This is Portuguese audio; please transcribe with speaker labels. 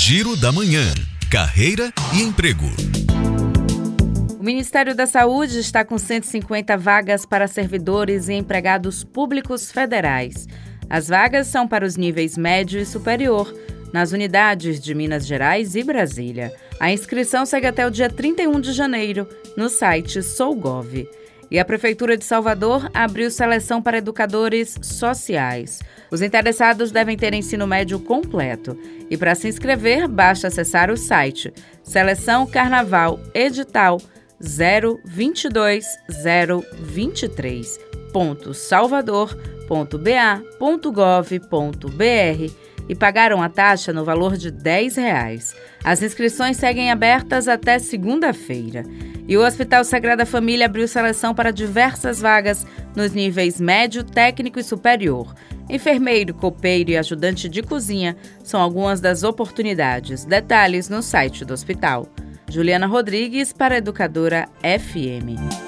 Speaker 1: Giro da Manhã. Carreira e emprego.
Speaker 2: O Ministério da Saúde está com 150 vagas para servidores e empregados públicos federais. As vagas são para os níveis médio e superior, nas unidades de Minas Gerais e Brasília. A inscrição segue até o dia 31 de janeiro no site Sougov. E a Prefeitura de Salvador abriu seleção para educadores sociais. Os interessados devem ter ensino médio completo. E para se inscrever, basta acessar o site Seleção Carnaval Edital 022 e pagaram a taxa no valor de 10 reais. As inscrições seguem abertas até segunda-feira. E o Hospital Sagrada Família abriu seleção para diversas vagas nos níveis médio, técnico e superior. Enfermeiro, copeiro e ajudante de cozinha são algumas das oportunidades. Detalhes no site do hospital. Juliana Rodrigues para a Educadora FM.